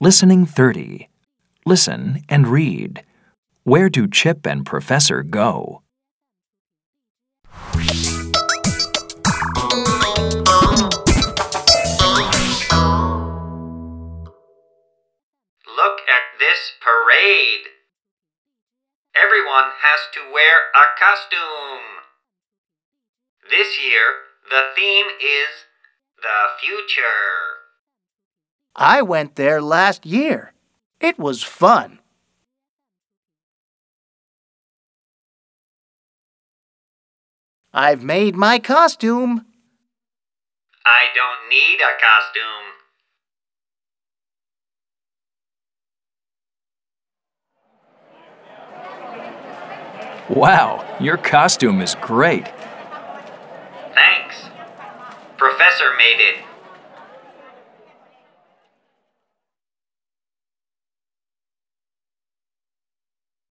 Listening 30. Listen and read. Where do Chip and Professor go? Look at this parade. Everyone has to wear a costume. This year, the theme is the future. I went there last year. It was fun. I've made my costume. I don't need a costume. Wow, your costume is great. Thanks. Professor made it.